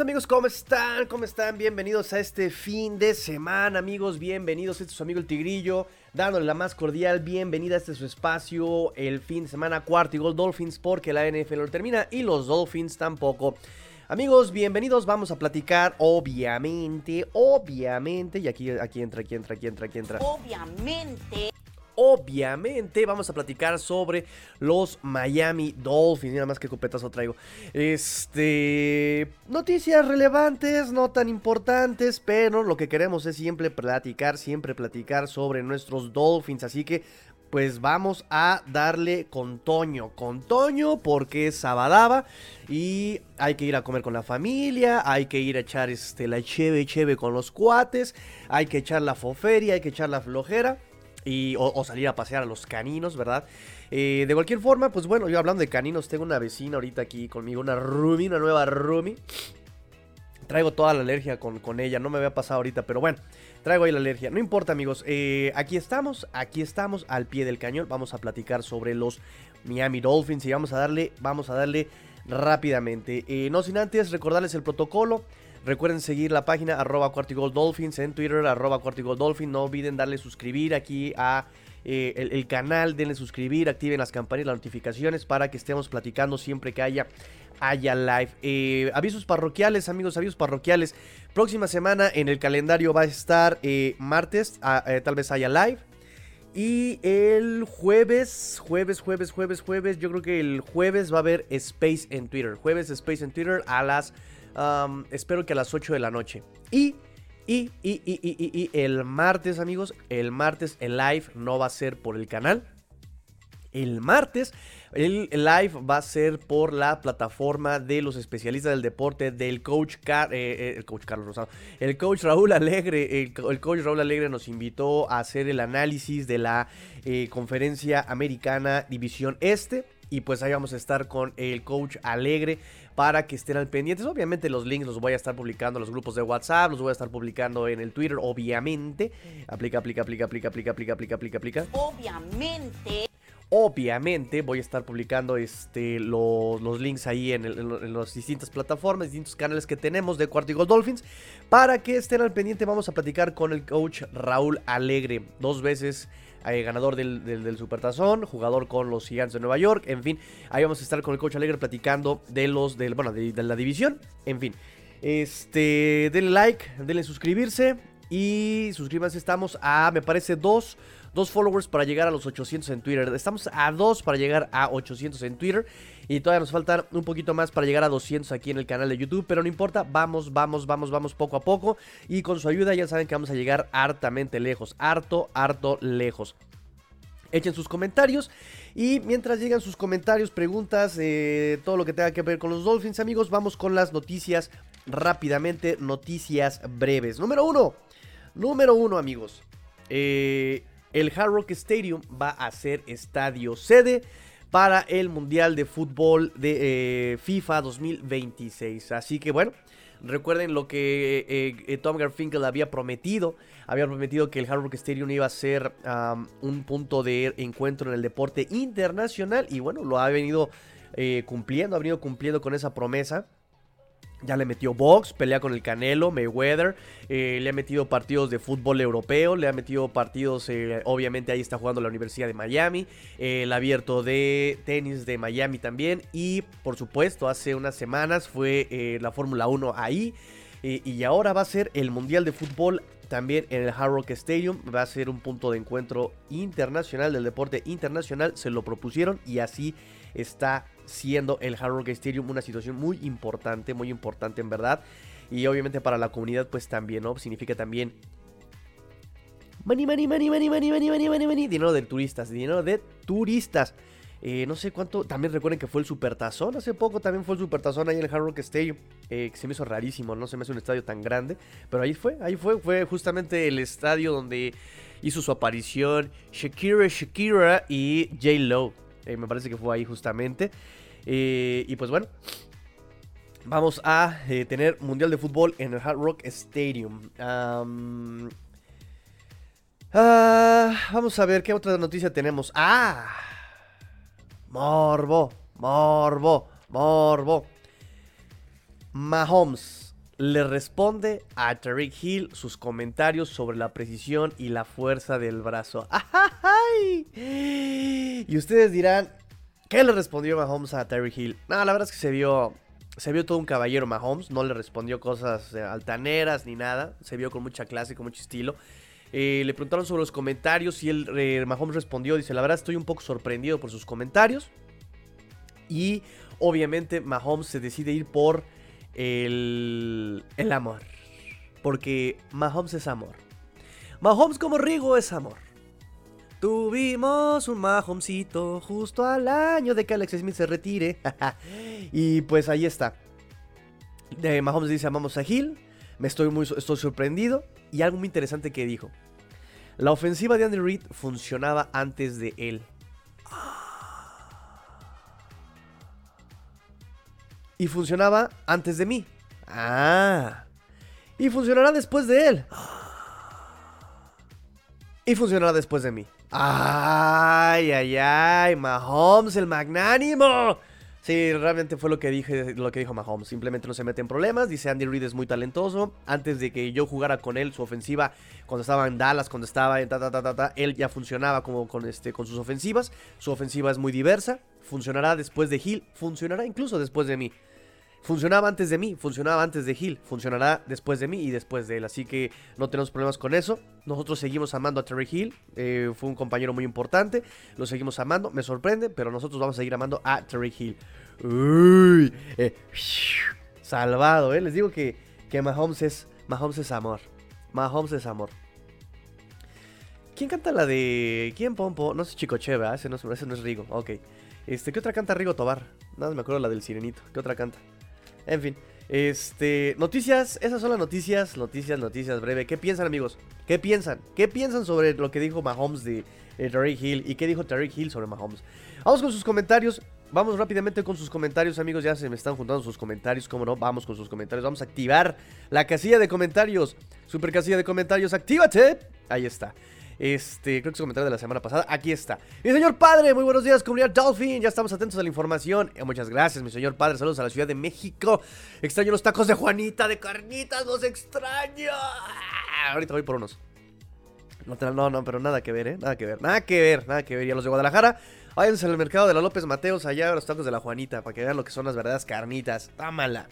bienvenidos amigos, ¿cómo están? ¿Cómo están? Bienvenidos a este fin de semana, amigos, bienvenidos. Este es su amigo el Tigrillo, dándole la más cordial bienvenida a este su espacio, el fin de semana cuarto y gol Dolphins, porque la NFL lo termina y los Dolphins tampoco. Amigos, bienvenidos, vamos a platicar, obviamente, obviamente, y aquí, aquí entra, aquí entra, aquí entra, aquí entra. Obviamente obviamente vamos a platicar sobre los Miami Dolphins. Nada más que copetazo traigo. Este. Noticias relevantes, no tan importantes, pero lo que queremos es siempre platicar, siempre platicar sobre nuestros Dolphins. Así que. Pues vamos a darle con Toño, con Toño porque es sabadaba y hay que ir a comer con la familia, hay que ir a echar este, la cheve cheve con los cuates, hay que echar la foferia, hay que echar la flojera y, o, salir a pasear a los caninos, ¿verdad? Eh, de cualquier forma, pues bueno, yo hablando de caninos, tengo una vecina ahorita aquí conmigo, una Rumi, una nueva Rumi. Traigo toda la alergia con, con, ella, no me había pasado ahorita, pero bueno, traigo ahí la alergia. No importa, amigos, eh, aquí estamos, aquí estamos al pie del cañón. Vamos a platicar sobre los Miami Dolphins y vamos a darle, vamos a darle rápidamente. Eh, no sin antes recordarles el protocolo. Recuerden seguir la página arroba Dolphins en Twitter, arroba Dolphins. No olviden darle suscribir aquí a eh, el, canal, denle suscribir, activen las campanas y las notificaciones para que estemos platicando siempre que haya, haya live. Eh, avisos parroquiales, amigos, avisos parroquiales. Próxima semana en el calendario va a estar eh, martes, ah, tal vez haya live. Y el jueves, jueves, jueves, jueves, jueves, yo creo que el jueves va a haber Space en Twitter. Jueves Space en Twitter a las espero que a las 8 de la noche. Y, y, y, y, y, el martes, amigos, el martes el live no va a ser por el canal. El martes el live va a ser por la plataforma de los especialistas del deporte del coach, eh, eh, el coach Carlos Rosado. El coach Raúl Alegre, el, coach Raúl Alegre nos invitó a hacer el análisis de la eh, conferencia americana División Este. Y pues ahí vamos a estar con el coach Alegre para que estén al pendientes. Obviamente los links los voy a estar publicando en los grupos de WhatsApp, los voy a estar publicando en el Twitter, obviamente. Aplica, aplica, aplica, aplica, aplica, aplica, aplica, aplica, aplica. Obviamente. Obviamente voy a estar publicando este, los, links ahí en, las distintas plataformas, distintos canales que tenemos de Cuarto Dolphins. Para que estén al pendiente vamos a platicar con el coach Raúl Alegre. Dos veces eh, ganador del, del, Supertazón, jugador con los Gigantes de Nueva York, en fin, ahí vamos a estar con el coach Alegre platicando de los, del, bueno, de, la división, en fin. Este, denle like, denle suscribirse y suscríbanse, estamos a, me parece, dos dos followers para llegar a los 800 en Twitter. Estamos a dos para llegar a 800 en Twitter. Y todavía nos faltan un poquito más para llegar a 200 aquí en el canal de YouTube. Pero no importa, vamos, vamos, vamos, vamos poco a poco. Y con su ayuda ya saben que vamos a llegar hartamente lejos. Harto, harto lejos. Echen sus comentarios y mientras llegan sus comentarios, preguntas, eh, todo lo que tenga que ver con los Dolphins, amigos, vamos con las noticias rápidamente, noticias breves. Número uno, número uno, amigos. Eh, el Hard Rock Stadium va a ser estadio sede para el Mundial de Fútbol de eh, FIFA 2026. Así que bueno, recuerden lo que eh, eh, Tom Garfinkel había prometido. Había prometido que el Hard Rock Stadium iba a ser un punto de encuentro en el deporte internacional. Y bueno, lo ha venido cumpliendo, ha venido cumpliendo con esa promesa. Ya le metió box, pelea con el Canelo, Mayweather. Eh, le ha metido partidos de fútbol europeo. Le ha metido partidos, eh, obviamente ahí está jugando la Universidad de Miami. Eh, el abierto de tenis de Miami también. Y por supuesto, hace unas semanas fue la Fórmula 1 ahí. y ahora va a ser el Mundial de Fútbol también en el Hard Rock Stadium. Va a ser un punto de encuentro internacional del deporte internacional. Se lo propusieron y así está siendo el Hard Rock Stadium una situación muy importante, muy importante en verdad. Y obviamente para la comunidad pues también, ¿no? Significa también money, money, money, money, money, money, money, money, money, dinero de turistas, dinero de turistas. Eh, no sé cuánto, también recuerden que fue el Supertazón, hace poco también fue el Supertazón ahí en el Hard Rock Stadium, eh, que se me hizo rarísimo, no se me hace un estadio tan grande, pero ahí fue, ahí fue, fue justamente el estadio donde hizo su aparición Shakira, Shakira y J. Lo, eh, me parece que fue ahí justamente. Eh, y pues bueno, vamos a eh, tener Mundial de Fútbol en el Hard Rock Stadium. Ah, vamos a ver qué otra noticia tenemos. Ah, Morbo, Morbo, Morbo. Mahomes le responde a Tariq Hill sus comentarios sobre la precisión y la fuerza del brazo. ¡Ay! Y ustedes dirán, ¿qué le respondió Mahomes a Tariq Hill? No, la verdad es que se vio, se vio todo un caballero Mahomes, no le respondió cosas eh, altaneras ni nada, se vio con mucha clase, con mucho estilo. Eh, le preguntaron sobre los comentarios y él, eh, Mahomes respondió, dice, la verdad estoy un poco sorprendido por sus comentarios. Y obviamente Mahomes se decide ir por el, el amor. Porque Mahomes es amor. Mahomes como Rigo es amor. Tuvimos un Mahomesito justo al año de que Alex Smith se retire. y pues ahí está. Eh, Mahomes dice amamos a Hill. Me estoy muy estoy sorprendido. Y algo muy interesante que dijo. La ofensiva de Andy Reid funcionaba antes de él. Y funcionaba antes de mí. Ah. Y funcionará después de él. Y funcionará después de mí. Ay, ay, ay. Mahomes, el magnánimo. Sí, realmente fue lo que dije, lo que dijo Mahomes. Simplemente no se mete en problemas. Dice Andy Reid es muy talentoso. Antes de que yo jugara con él, su ofensiva, cuando estaba en Dallas, cuando estaba en ta ta ta ta, ta él ya funcionaba como con este con sus ofensivas. Su ofensiva es muy diversa. Funcionará después de Hill. Funcionará incluso después de mí. Funcionaba antes de mí, funcionaba antes de Hill, funcionará después de mí y después de él. Así que no tenemos problemas con eso. Nosotros seguimos amando a Terry Hill. Eh, fue un compañero muy importante. Lo seguimos amando. Me sorprende, pero nosotros vamos a seguir amando a Terry Hill. Eh, salvado, ¿eh? Les digo que, que Mahomes, es, Mahomes es amor. Mahomes es amor. ¿Quién canta la de. ¿Quién Pompo? No sé, Chicoche, ¿verdad? Ese no, ese no es Rigo. Ok. Este, ¿Qué otra canta Rigo Tobar? Nada, me acuerdo la del Sirenito. ¿Qué otra canta? En fin. Este, noticias, esas son las noticias, noticias, noticias breve. ¿Qué piensan, amigos? ¿Qué piensan? ¿Qué piensan sobre lo que dijo Mahomes de eh, Tariq Hill y qué dijo Tariq Hill sobre Mahomes? Vamos con sus comentarios. Vamos rápidamente con sus comentarios, amigos. Ya se me están juntando sus comentarios, ¿cómo no? Vamos con sus comentarios. Vamos a activar la casilla de comentarios. Super casilla de comentarios, actívate. Ahí está. Este, creo que es comentario de la semana pasada. Aquí está. Mi señor padre, muy buenos días, comunidad Dolphin. Ya estamos atentos a la información. Eh, muchas gracias, mi señor padre. Saludos a la Ciudad de México. Extraño los tacos de Juanita, de carnitas, los extraño. Ah, ahorita voy por unos. No, no, pero nada que ver, ¿eh? Nada que ver, nada que ver, nada que ver. Y a los de Guadalajara, váyanse al mercado de la López Mateos, allá a los tacos de la Juanita, para que vean lo que son las verdaderas carnitas. Támala.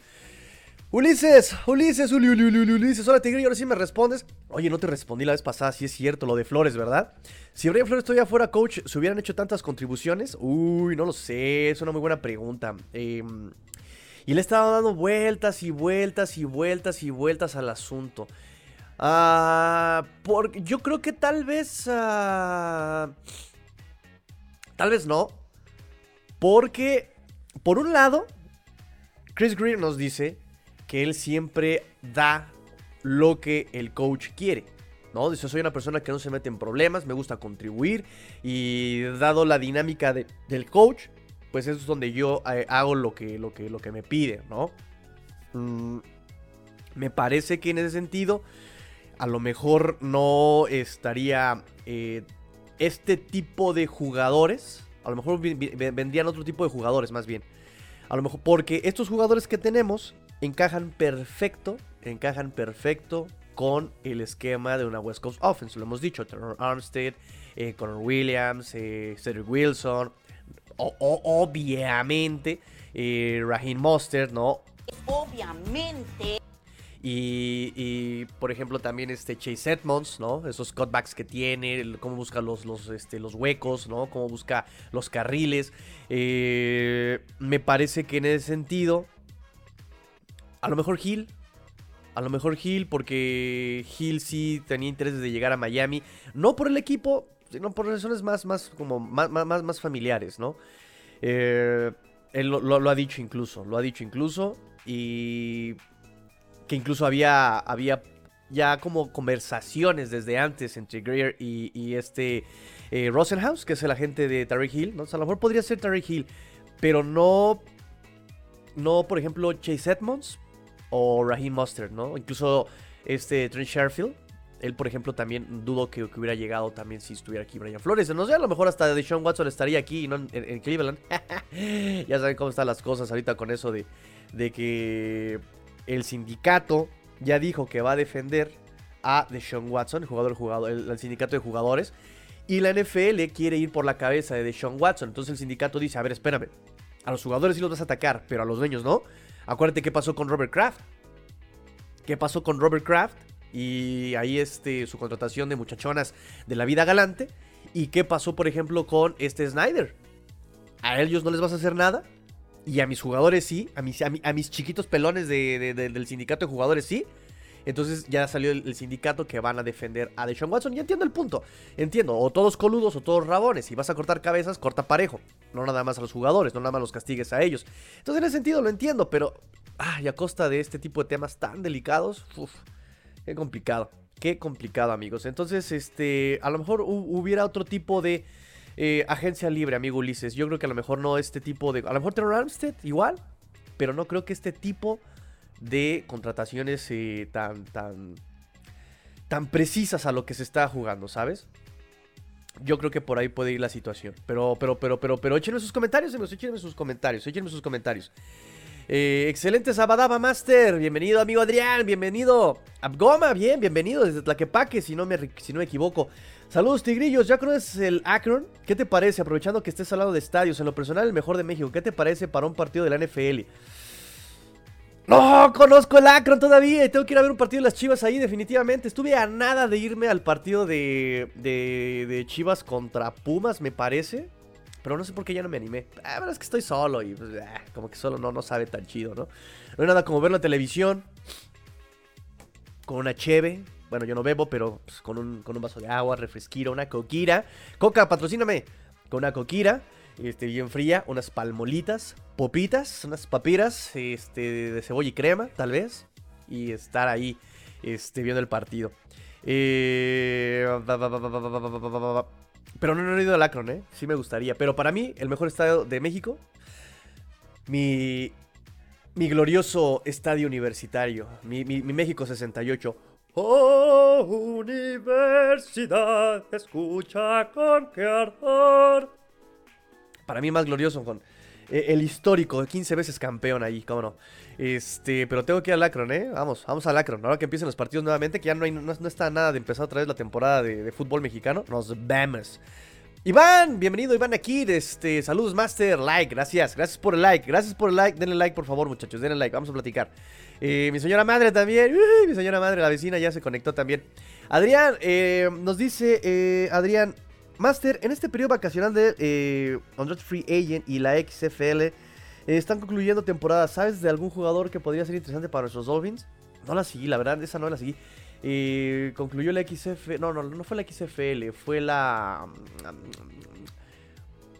Ulises, Ulises, Uli, Uli, Uli, Ulises, hola Tigre, y ahora sí me respondes. Oye, no te respondí la vez pasada, si es cierto, lo de Flores, ¿verdad? Si Brian Flores todavía fuera coach, ¿se hubieran hecho tantas contribuciones? Uy, no lo sé, es una muy buena pregunta. Eh, y le he estado dando vueltas y vueltas y vueltas y vueltas al asunto. Ah, porque yo creo que tal vez... Uh, tal vez no. Porque, por un lado, Chris Greer nos dice que él siempre da lo que el coach quiere. ¿no? Dice, soy una persona que no se mete en problemas, me gusta contribuir y dado la dinámica del coach, pues eso es donde yo eh, hago lo que, lo, que, lo que me pide, ¿no? Mm, me parece que en ese sentido, a lo mejor no estaría eh, este tipo de jugadores, a lo mejor vendrían otro tipo de jugadores más bien. A lo mejor porque estos jugadores que tenemos encajan perfecto, encajan perfecto con el esquema de una West Coast Offense. Lo hemos dicho, Terror Armstead, eh, Connor Williams, eh, Cedric Wilson, obviamente eh, Raheem Mostert, ¿no? Obviamente. Y, por ejemplo también este Chase Edmonds, ¿no? Esos cutbacks que tiene, cómo busca los, los, este, los huecos, ¿no? Cómo busca los carriles. Eh, me parece que en ese sentido a lo mejor Hill. A lo mejor Hill, porque Hill sí tenía interés de llegar a Miami. No por el equipo, sino por razones más, más, como, más, más, más familiares, ¿no? Eh, él lo, ha dicho incluso, lo ha dicho incluso. Y que incluso había, había ya como conversaciones desde antes entre Greer y, este eh, Rosenhaus, que es el agente de Terry Hill, ¿no? a lo mejor podría ser Terry Hill, pero no, no, por ejemplo, Chase Edmonds, o Raheem Mustard, ¿no? Incluso este Trent Sherfield Él, por ejemplo, también dudo que, hubiera llegado también si estuviera aquí Brian Flores. No sé, a lo mejor hasta Deshaun Watson estaría aquí y no en, Cleveland. ya saben cómo están las cosas ahorita con eso de, de que el sindicato ya dijo que va a defender a Deshaun Watson, el jugador, jugador el, sindicato de jugadores. Y la NFL quiere ir por la cabeza de Deshaun Watson. Entonces el sindicato dice, a ver, espérame. A los jugadores sí los vas a atacar, pero a los dueños no. Acuérdate qué pasó con Robert Kraft. ¿Qué pasó con Robert Kraft? Y ahí este, su contratación de muchachonas de la vida galante. ¿Y qué pasó, por ejemplo, con este Snyder? A ellos no les vas a hacer nada. Y a mis jugadores sí. A mis, a, mis chiquitos pelones del sindicato de jugadores sí. Entonces ya salió el, sindicato que van a defender a Deshaun Watson. Y entiendo el punto. Entiendo. O todos coludos o todos rabones. Si vas a cortar cabezas, corta parejo. No nada más a los jugadores. No nada más los castigues a ellos. Entonces en ese sentido lo entiendo. Pero. Ay, a costa de este tipo de temas tan delicados. Uf, qué complicado. Qué complicado, amigos. Entonces, este. A lo mejor hubiera otro tipo de. Eh, agencia libre, amigo Ulises. Yo creo que a lo mejor no este tipo de. A lo mejor Terror Armstead, igual. Pero no creo que este tipo de contrataciones eh, tan, tan, tan precisas a lo que se está jugando, ¿sabes? Yo creo que por ahí puede ir la situación. Pero, pero, pero, pero, pero échenme sus comentarios, amigos. Échenme sus comentarios. Échenme sus comentarios. Eh, excelente Sabadaba Master. Bienvenido, amigo Adrián. Bienvenido. Abgoma, bien, bienvenido desde Tlaquepaque, si no me, si no me equivoco. Saludos, Tigrillos. ¿Ya conoces el Akron? ¿Qué te parece? Aprovechando que estés al lado de estadios, en lo personal, el mejor de México. ¿Qué te parece para un partido de la NFL? No, conozco el Akron todavía y tengo que ir a ver un partido de las Chivas ahí definitivamente. Estuve a nada de irme al partido de, de, Chivas contra Pumas, me parece. Pero no sé por qué ya no me animé. La verdad es que estoy solo y pues, ah, como que solo no, no sabe tan chido, ¿no? No hay nada como verlo en televisión. Con una cheve. Bueno, yo no bebo, pero pues, con, un, con un vaso de agua, refresquira, una coquira. Coca, patrocíname. Con una coquira este, bien fría, unas palmolitas, popitas, unas papiras este, de cebolla y crema, tal vez, y estar ahí este, viendo el partido. pero no, he ido al Akron, ¿eh? Sí me gustaría. Pero para mí, el mejor estadio de México, mi, mi glorioso estadio universitario, mi, mi, mi México 68. Oh, universidad, escucha con qué ardor para mí más glorioso con eh, el histórico, 15 veces campeón ahí, cómo no. Este, pero tengo que ir al Akron, ¿eh? Vamos, vamos al Akron. Ahora que empiecen los partidos nuevamente, que ya no, está nada de empezar otra vez la temporada de, fútbol mexicano. Nos vemos. Iván, bienvenido Iván aquí, este, saludos Master, like, gracias, gracias por el like, gracias por el like, denle like por favor muchachos, denle like, vamos a platicar. Eh, mi señora madre también, mi señora madre, la vecina ya se conectó también. Adrián, eh, nos dice, Adrián, Master, en este periodo vacacional de eh, Free Agent y la XFL eh, están concluyendo temporada. ¿Sabes de algún jugador que podría ser interesante para nuestros Dolphins? No la seguí, la verdad, esa no la seguí. Eh, concluyó la XFL. No, no, no fue la XFL, fue la.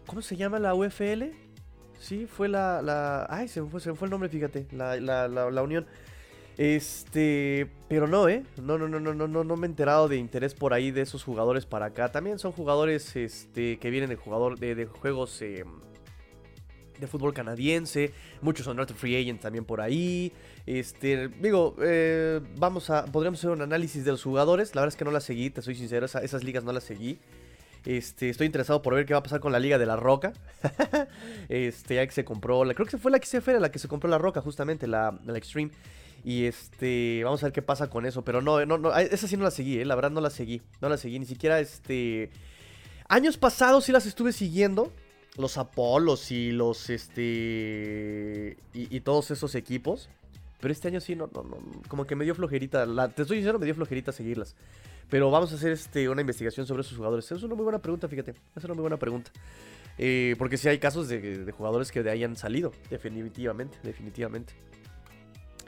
¿Cómo se llama la UFL? Sí, fue la. ay, se me, fue, se me fue el nombre, fíjate. La, la, la unión. Este, pero no, ¿eh? No, no, no, no, no, no, no me he enterado de interés por ahí de esos jugadores para acá. También son jugadores este, que vienen de, jugador, de, juegos eh, de fútbol canadiense. Muchos son North Free Agents también por ahí. Este, digo, eh, vamos a, podríamos hacer un análisis de los jugadores. La verdad es que no las seguí, te soy sincero, esas ligas no las seguí. Este, estoy interesado por ver qué va a pasar con la Liga de la Roca. este, ya que se compró, la, creo que fue la XFL la que se compró la Roca, justamente, la Extreme. Y este, vamos a ver qué pasa con eso. Pero no, no, no, esa sí no la seguí, eh, la verdad no la seguí. No la seguí, ni siquiera este. Años pasados sí las estuve siguiendo. Los Apolos y los este. Y, todos esos equipos. Pero este año sí, no, no, no. Como que me dio flojerita. te estoy diciendo, me dio flojerita seguirlas. Pero vamos a hacer este, una investigación sobre esos jugadores. Es una muy buena pregunta, fíjate. Es una muy buena pregunta. Eh, porque sí hay casos de, de jugadores que de ahí han salido. Definitivamente, definitivamente.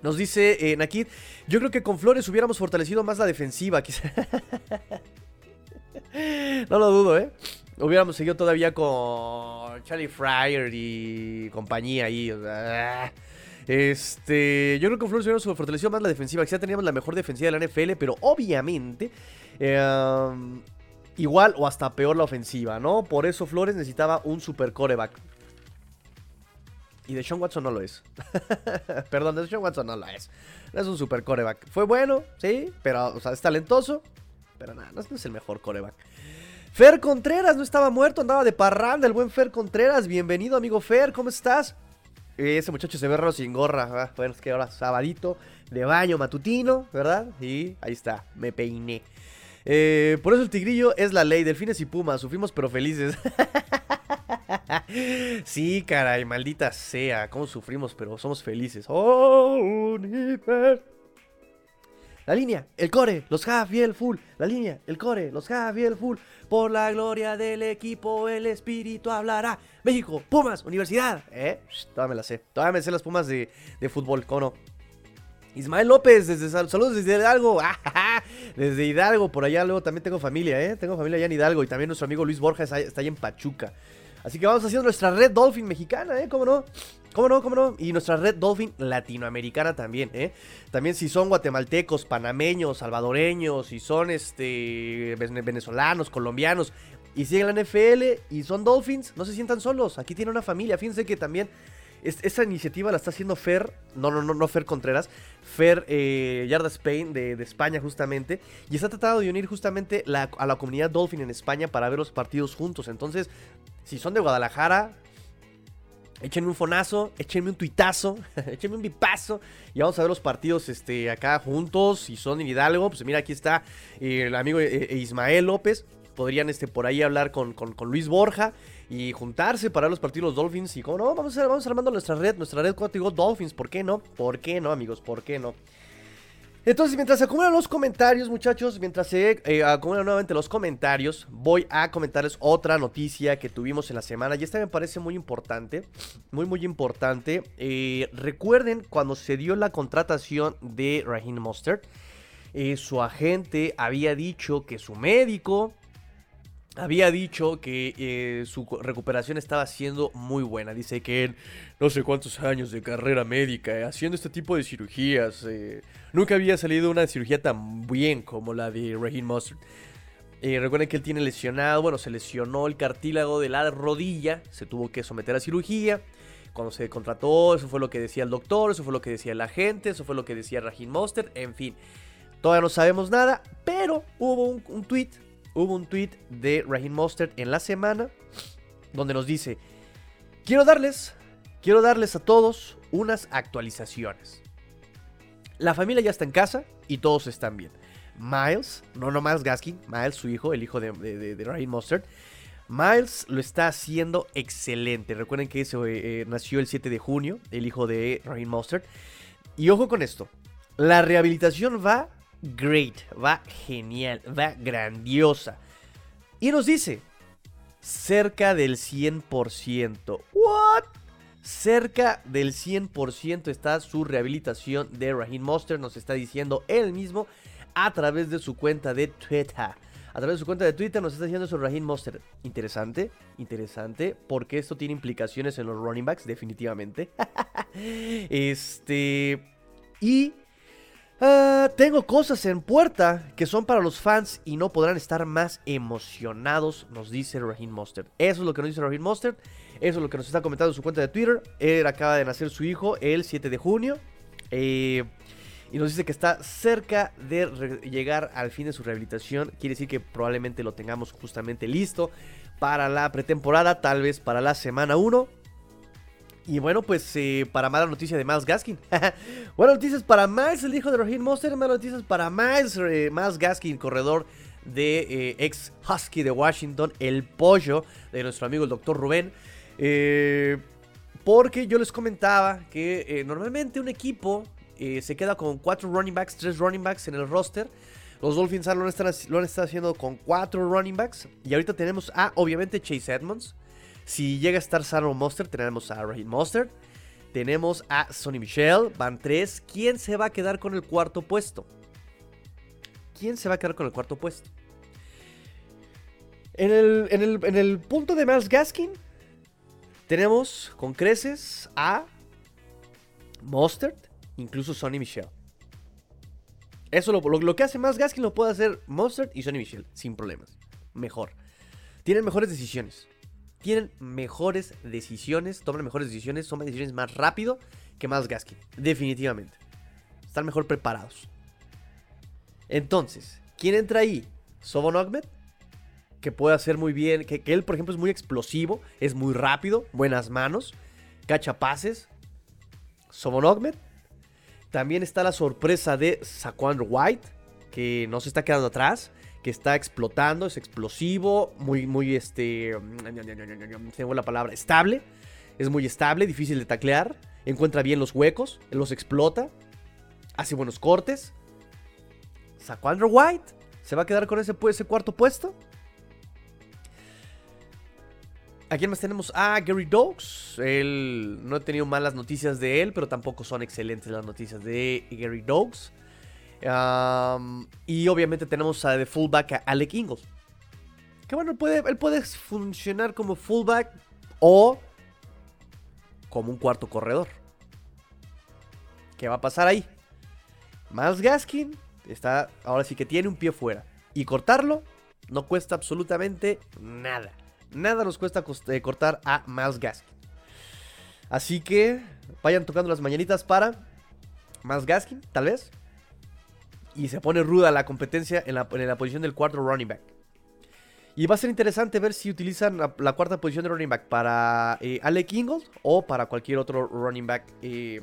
Nos dice eh, Nakid, yo creo que con Flores hubiéramos fortalecido más la defensiva. no lo dudo, ¿eh? Hubiéramos seguido todavía con Charlie Fryer y compañía ahí. este, yo creo que con Flores hubiéramos fortalecido más la defensiva. Quizá teníamos la mejor defensiva de la NFL, pero obviamente... Em, igual o hasta peor la ofensiva, ¿no? Por eso Flores necesitaba un super coreback. Y de Sean Watson no lo es. Perdón, de Sean Watson no lo es. No es un super coreback. Fue bueno, sí, pero o sea, es talentoso. Pero nada, no es el mejor coreback. Fer Contreras no estaba muerto, andaba de parranda el buen Fer Contreras. Bienvenido, amigo Fer, ¿cómo estás? Ese muchacho se ve raro sin gorra. Ah, bueno, es que ahora sabadito de baño matutino, ¿verdad? Y ahí está, me peiné. Eh, por eso el tigrillo es la ley. Delfines y pumas, sufrimos pero felices. sí, caray, maldita sea. Cómo sufrimos, pero somos felices. ¡Oh, Univer! La línea, el core, los half y el full. La línea, el core, los half y el full. Por la gloria del equipo, el espíritu hablará. México, Pumas, Universidad. ¿Eh? Todavía me la sé. Todavía me sé las Pumas de, de fútbol, cono. Ismael López, desde saludos desde Hidalgo. desde Hidalgo, por allá luego también tengo familia, ¿eh? Tengo familia allá en Hidalgo y también nuestro amigo Luis Borja está allá en Pachuca. Así que vamos haciendo nuestra red Dolphin mexicana, ¿eh? ¿Cómo no? ¿Cómo no? ¿Cómo no? Y nuestra red Dolphin latinoamericana también, ¿eh? También si son guatemaltecos, panameños, salvadoreños, si son este venezolanos, colombianos y siguen la NFL y son Dolphins, no se sientan solos. Aquí tiene una familia. Fíjense que también esa iniciativa la está haciendo Fer, no, no, no, no Fer Contreras, Fer eh, Yarda Spain de, España justamente, y está tratando de unir justamente a la comunidad Dolphin en España para ver los partidos juntos. Entonces, si son de Guadalajara, échenme un fonazo, échenme un tuitazo, échenme un bipazo y vamos a ver los partidos este, acá juntos. Si son en Hidalgo, pues mira, aquí está eh, el amigo eh, Ismael López. Podrían este, por ahí hablar con, con Luis Borja y juntarse para los partidos Dolphins. Y como no, vamos, a, vamos armando nuestra red, nuestra red digo Dolphins. ¿Por qué no? ¿Por qué no, amigos? ¿Por qué no? Entonces, mientras se acumulan los comentarios, muchachos, mientras se eh, acumulan nuevamente los comentarios, voy a comentarles otra noticia que tuvimos en la semana. Y esta me parece muy importante, muy, muy importante. Eh, recuerden cuando se dio la contratación de Raheem Mostert, eh, su agente había dicho que su médico había dicho que eh, su recuperación estaba siendo muy buena. Dice que en no sé cuántos años de carrera médica, eh, haciendo este tipo de cirugías, eh, nunca había salido una cirugía tan bien como la de Raheem Mustard. recuerden que él tiene lesionado, bueno, se lesionó el cartílago de la rodilla, se tuvo que someter a cirugía. Cuando se contrató, eso fue lo que decía el doctor, eso fue lo que decía el agente, eso fue lo que decía Raheem Mustard, en fin. Todavía no sabemos nada, pero hubo un tweet hubo un tweet de Raheem Mostert en la semana donde nos dice, quiero darles, quiero darles a todos unas actualizaciones. La familia ya está en casa y todos están bien. Miles, no nomás Gaskin, Miles, su hijo, el hijo de, de, Raheem Mostert, Miles lo está haciendo excelente. Recuerden que ese, eh, nació el 7 de junio, el hijo de Raheem Mostert. Y ojo con esto, la rehabilitación va great, va genial, va grandiosa. Y nos dice, cerca del 100%. ¿What? Cerca del 100% está su rehabilitación de Raheem Monster, nos está diciendo él mismo a través de su cuenta de Twitter. A través de su cuenta de Twitter nos está diciendo su Raheem Monster. Interesante, interesante, porque esto tiene implicaciones en los running backs, definitivamente. este. Y Ah, tengo cosas en puerta que son para los fans y no podrán estar más emocionados, nos dice Raheem Mostert. Eso es lo que nos dice Raheem Mostert. Eso es lo que nos está comentando en su cuenta de Twitter. Él acaba de nacer su hijo el 7 de junio. Eh, y nos dice que está cerca de llegar al fin de su rehabilitación. Quiere decir que probablemente lo tengamos justamente listo para la pretemporada, tal vez para la semana 1. Y bueno, pues eh, para mala noticia de Miles Gaskin. Buenas noticias para Miles, el hijo de Raheem Monster. Malas noticias para Miles, eh, Miles Gaskin, corredor de eh, ex Husky de Washington, el pollo de nuestro amigo el doctor Rubén. porque yo les comentaba que normalmente un equipo se queda con cuatro running backs, tres running backs en el roster. Los Dolphins están, lo han estado haciendo con cuatro running backs. Y ahorita tenemos a, obviamente, Chase Edmonds. Si llega a estar sano Monster, tenemos a Raheem Monster. Tenemos a Sonny Michelle, van tres. ¿Quién se va a quedar con el cuarto puesto? ¿Quién se va a quedar con el cuarto puesto? En el, punto de Miles Gaskin, tenemos con creces a Mustard, incluso Sonny Michelle. Eso lo, lo, que hace más Gaskin lo puede hacer Mustard y Sonny Michelle, sin problemas. Mejor. Tienen mejores decisiones. Tienen mejores decisiones, toman mejores decisiones, toman decisiones más rápido que más Gaskin. Definitivamente. Están mejor preparados. Entonces, ¿quién entra ahí? Sobon Ogmed, que puede hacer muy bien, que, él, por ejemplo, es muy explosivo, es muy rápido, buenas manos, cacha pases. Sobon Ogmed. También está la sorpresa de Saquon White, que no se está quedando atrás que está explotando, es explosivo, muy, muy, este, tengo la palabra, estable, es muy estable, difícil de taclear, encuentra bien los huecos, los explota, hace buenos cortes. Sacó Andrew White, se va a quedar con ese, ese cuarto puesto. ¿A quién más tenemos? Ah, Gary Dogs. Él no he tenido malas noticias de él, pero tampoco son excelentes las noticias de Gary Dogs y obviamente tenemos a de fullback a Alec Ingalls. Que bueno, puede, él puede funcionar como fullback o como un cuarto corredor. ¿Qué va a pasar ahí? Miles Gaskin está, ahora sí que tiene un pie fuera. Y cortarlo no cuesta absolutamente nada. Nada nos cuesta eh, cortar a Miles Gaskin. Así que vayan tocando las mañanitas para Miles Gaskin, tal vez y se pone ruda la competencia en la, posición del cuarto running back. Y va a ser interesante ver si utilizan la, cuarta posición de running back para eh, Alec Ingold o para cualquier otro running back eh,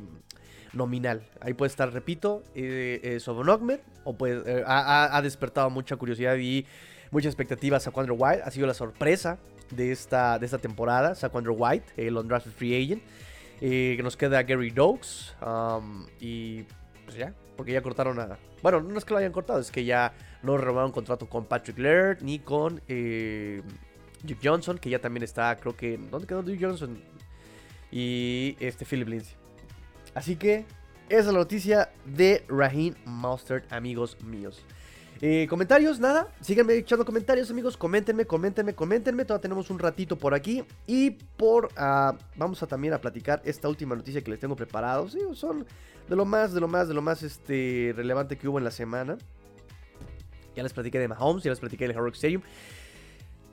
nominal. Ahí puede estar, repito, eh, eh o puede, ha, despertado mucha curiosidad y mucha expectativa Saquandre White. Ha sido la sorpresa de esta, de esta temporada, Saquandre White, el undrafted free agent. que nos queda Gary Dokes um, y pues ya, porque ya cortaron a. Bueno, no es que lo hayan cortado, es que ya no renovaron contrato con Patrick Laird ni con eh, Duke Johnson, que ya también está, creo que. ¿Dónde quedó Duke Johnson? Y este Philip Lindsay. Así que esa es la noticia de Raheem Mustard, amigos míos. Eh, comentarios, nada. Síganme echando comentarios, amigos. Coméntenme, coméntenme, coméntenme. Todavía tenemos un ratito por aquí. Y por. Uh, vamos a también a platicar esta última noticia que les tengo preparado. Sí, son de lo más, de lo más, de lo más este, relevante que hubo en la semana. Ya les platiqué de Mahomes, ya les platiqué del Hard Stadium.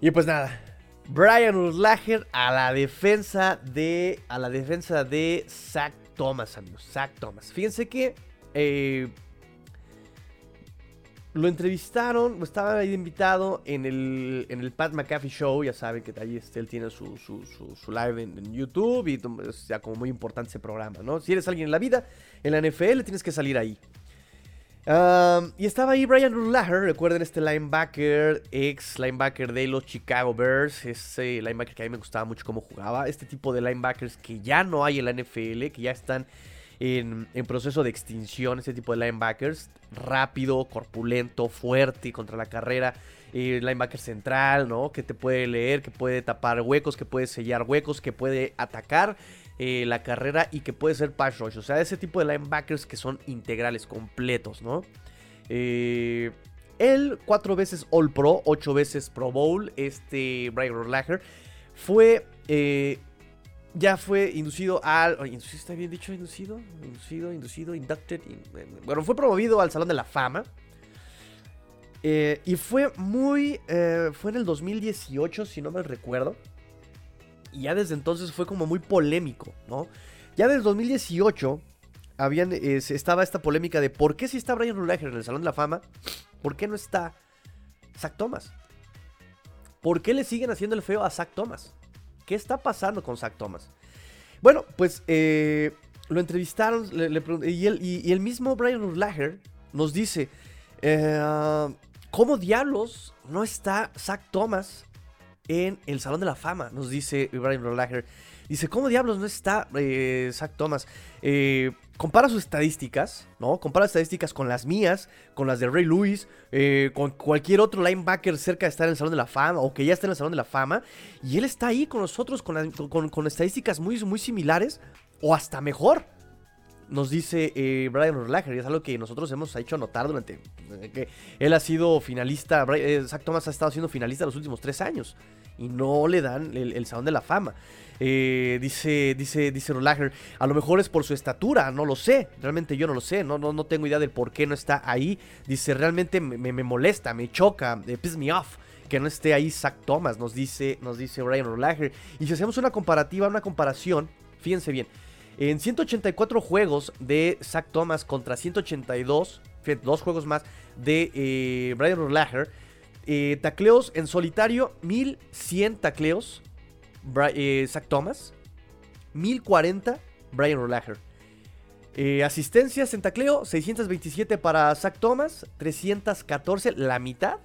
Y pues nada. Brian Urlacher a la defensa de. A la defensa de Zach Thomas, amigos. Zach Thomas. Fíjense que. Eh, lo entrevistaron, estaba ahí invitado en el, en el Pat McAfee Show. Ya saben que ahí este, él tiene su, su, live en, YouTube y es ya como muy importante ese programa, ¿no? Si eres alguien en la vida, en la NFL tienes que salir ahí. y estaba ahí Brian Urlacher, recuerden este linebacker, ex linebacker de los Chicago Bears, ese linebacker que a mí me gustaba mucho cómo jugaba, este tipo de linebackers que ya no hay en la NFL, que ya están en, proceso de extinción, este tipo de linebackers. Rápido, corpulento, fuerte contra la carrera. Eh, linebacker central, ¿no? Que te puede leer, que puede tapar huecos, que puede sellar huecos, que puede atacar eh, la carrera y que puede ser pass rush. O sea, ese tipo de linebackers que son integrales, completos, ¿no? Eh, él, cuatro veces All Pro, ocho veces Pro Bowl, este Brian Urlacher, fue eh, ya fue inducido al. ¿Inducido está bien dicho? ¿Inducido? Inducido, inducido, inducted. bueno, fue promovido al Salón de la Fama. Eh, y fue muy. Eh, fue en el 2018, si no me recuerdo. Y ya desde entonces fue como muy polémico, ¿no? Ya desde el 2018 habían, estaba esta polémica de por qué si está Brian Urlacher en el Salón de la Fama, ¿por qué no está Zach Thomas? ¿Por qué le siguen haciendo el feo a Zach Thomas? ¿Qué está pasando con Zach Thomas? Bueno, pues eh, lo entrevistaron y, el, mismo Brian Urlacher nos dice, eh, ¿cómo diablos no está Zach Thomas en el Salón de la Fama? Nos dice Brian Urlacher. Dice, ¿cómo diablos no está eh, Zach Thomas? Eh, compara sus estadísticas, ¿no? Compara estadísticas con las mías, con las de Ray Lewis, eh, con cualquier otro linebacker cerca de estar en el Salón de la Fama o que ya está en el Salón de la Fama. Y él está ahí con nosotros con, con, estadísticas muy, muy similares o hasta mejor. Nos dice eh, Brian Urlacher, y es algo que nosotros hemos hecho notar durante. que él ha sido finalista, Zach Thomas ha estado siendo finalista los últimos tres años y no le dan el Salón de la Fama. Eh, dice, dice, dice Rolager, a lo mejor es por su estatura, no lo sé. Realmente yo no lo sé, no, no, no tengo idea del por qué no está ahí. Dice, realmente me, molesta, me choca, piss me off que no esté ahí Zach Thomas, nos dice, nos dice Brian Urlacher. Y si hacemos una comparativa, una comparación, fíjense bien, en 184 juegos de Zach Thomas contra 182, fíjate, dos juegos más de eh, Brian Urlacher, eh, tacleos en solitario, 1100 tacleos, eh, Zach Thomas, 1040 Brian Urlacher. Eh, asistencias en tacleo, 627 para Zach Thomas, 314, la mitad,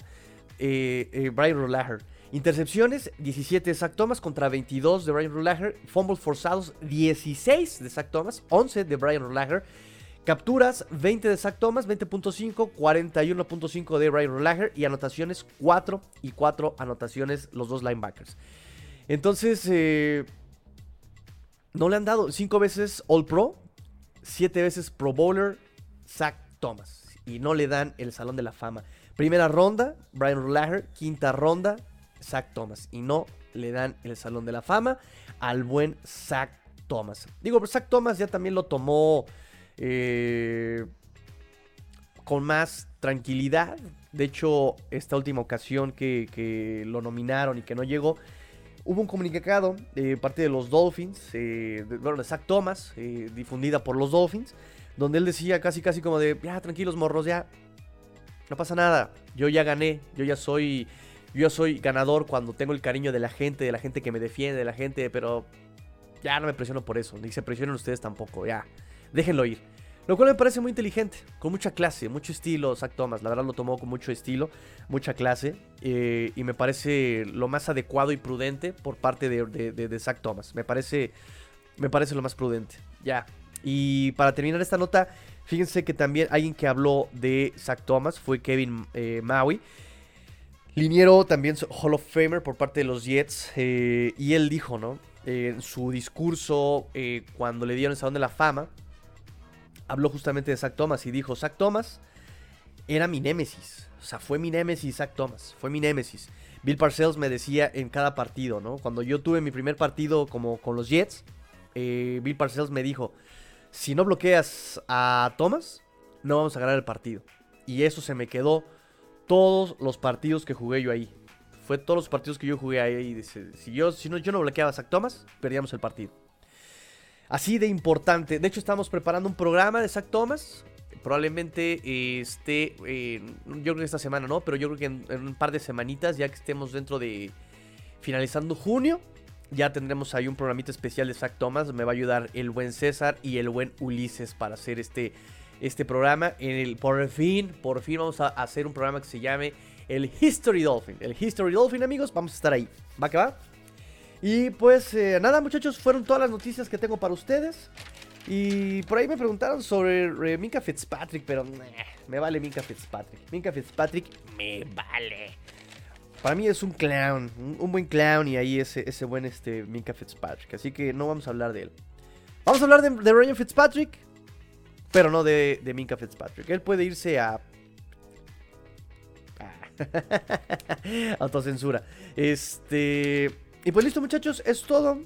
eh, eh, Brian Rulaher. Intercepciones, 17 de Zach Thomas contra 22 de Brian Rulaher. Fumbles forzados, 16 de Zach Thomas, 11 de Brian Rulaher. Capturas, 20 de Zach Thomas, 20.5, 41.5 de Brian Rulaher. Y anotaciones, 4 y 4 anotaciones los dos linebackers. Entonces, no le han dado 5 veces All Pro, siete veces Pro Bowler, Zach Thomas. Y no le dan el Salón de la Fama. Primera ronda, Brian Rulaher. Quinta ronda, Zach Thomas. Y no le dan el Salón de la Fama al buen Zach Thomas. Digo, pero Zach Thomas ya también lo tomó eh, con más tranquilidad. De hecho, esta última ocasión que, lo nominaron y que no llegó, Hubo un comunicado de parte de los Dolphins, eh, bueno, de Zach Thomas, eh, difundida por los Dolphins, donde él decía casi casi como de, ya tranquilos morros, ya no pasa nada, yo ya gané, yo ya soy, yo ya soy ganador cuando tengo el cariño de la gente, de la gente que me defiende, de la gente, pero ya no me presiono por eso, ni se presionen ustedes tampoco, ya, déjenlo ir. Lo cual me parece muy inteligente, con mucha clase, mucho estilo. Zach Thomas, la verdad lo tomó con mucho estilo, mucha clase. Eh, y me parece lo más adecuado y prudente por parte de, de, Zach Thomas. Me parece, me parece lo más prudente. Ya. Y para terminar esta nota, fíjense que también alguien que habló de Zach Thomas fue Kevin eh, Maui. Liniero también Hall of Famer por parte de los Jets. Eh, y él dijo, ¿no? En su discurso cuando le dieron el Salón de la Fama habló justamente de Zach Thomas y dijo, Zach Thomas era mi némesis. O sea, fue mi némesis Zach Thomas, fue mi némesis. Bill Parcells me decía en cada partido, ¿no? Cuando yo tuve mi primer partido como con los Jets, eh, Bill Parcells me dijo, si no bloqueas a Thomas, no vamos a ganar el partido. Y eso se me quedó todos los partidos que jugué yo ahí. Fue todos los partidos que yo jugué ahí. Si yo, si no, yo no bloqueaba a Zach Thomas, perdíamos el partido. Así de importante. De hecho, estamos preparando un programa de Zach Thomas. Probablemente esté, yo creo que esta semana no, pero yo creo que en, un par de semanitas, ya que estemos dentro de finalizando junio, ya tendremos ahí un programita especial de Zach Thomas. Me va a ayudar el buen César y el buen Ulises para hacer este, este programa. En el, por fin, por fin vamos a hacer un programa que se llame el History Dolphin. El History Dolphin, amigos, vamos a estar ahí. ¿Va que va? Y pues eh, nada muchachos, fueron todas las noticias que tengo para ustedes. Y por ahí me preguntaron sobre eh, Minka Fitzpatrick, pero me vale Minka Fitzpatrick. Minka Fitzpatrick me vale. Para mí es un clown, un, buen clown y ahí ese, ese buen este, Minka Fitzpatrick. Así que no vamos a hablar de él. Vamos a hablar de, de Ryan Fitzpatrick, pero no de, de Minka Fitzpatrick. Él puede irse a... Autocensura. Este... Y pues listo muchachos, es todo.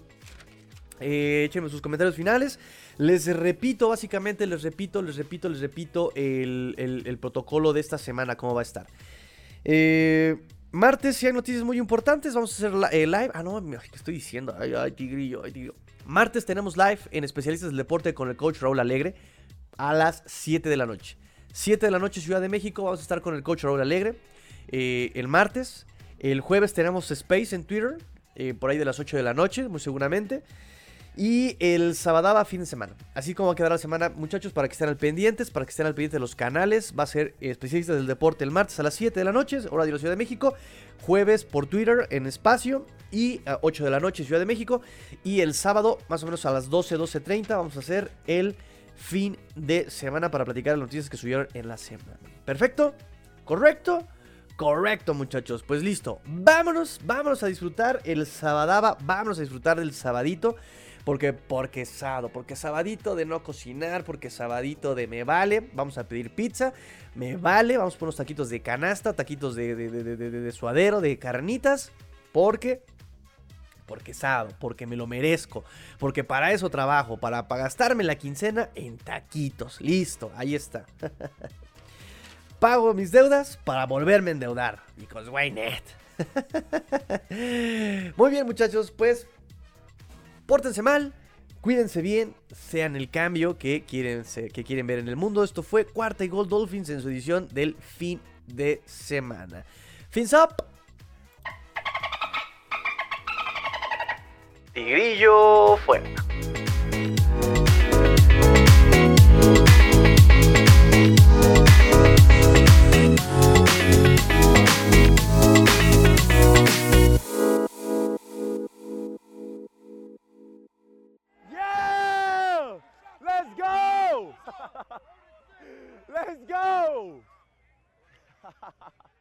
Eh, échenme sus comentarios finales. Les repito, básicamente, les repito, les repito, les repito el, protocolo de esta semana, cómo va a estar. Eh, martes, si hay noticias muy importantes, vamos a hacer eh, live. Ah, no, ¿qué estoy diciendo? Ay, ay, tigrillo, ay, tigrillo. Martes tenemos live en Especialistas del Deporte con el coach Raúl Alegre a las 7 de la noche. 7 de la noche, Ciudad de México, vamos a estar con el coach Raúl Alegre. el martes. El jueves tenemos Space en Twitter eh, por ahí de las 8 de la noche, muy seguramente. Y el Sabadaba fin de semana. Así como va a quedar la semana, muchachos, para que estén al pendientes, para que estén al pendiente de los canales. Va a ser especialistas del deporte el martes a las 7 de la noche, hora de la Ciudad de México. Jueves por Twitter en espacio. Y a 8 de la noche, Ciudad de México. Y el sábado, más o menos a las 12, 12.30, vamos a hacer el fin de semana para platicar las noticias que subieron en la semana. ¿Perfecto? ¿Correcto? Correcto, muchachos. Pues listo. Vámonos, vámonos a disfrutar el sabadaba. Vámonos a disfrutar del sabadito. Porque, porque sábado, porque sabadito de no cocinar, porque sabadito de me vale. Vamos a pedir pizza, me vale. Vamos por unos taquitos de canasta, taquitos de, de, suadero, de carnitas. Porque, porque sábado, porque me lo merezco. Porque para eso trabajo, para, para gastarme la quincena en taquitos. Listo, ahí está. pago mis deudas para volverme a endeudar. Because why not? Muy bien, muchachos, pues pórtense mal, cuídense bien, sean el cambio que quieren, que quieren ver en el mundo. Esto fue Cuarta y Gold Dolphins en su edición del fin de semana. Fins up. Tigrillo fuera. go!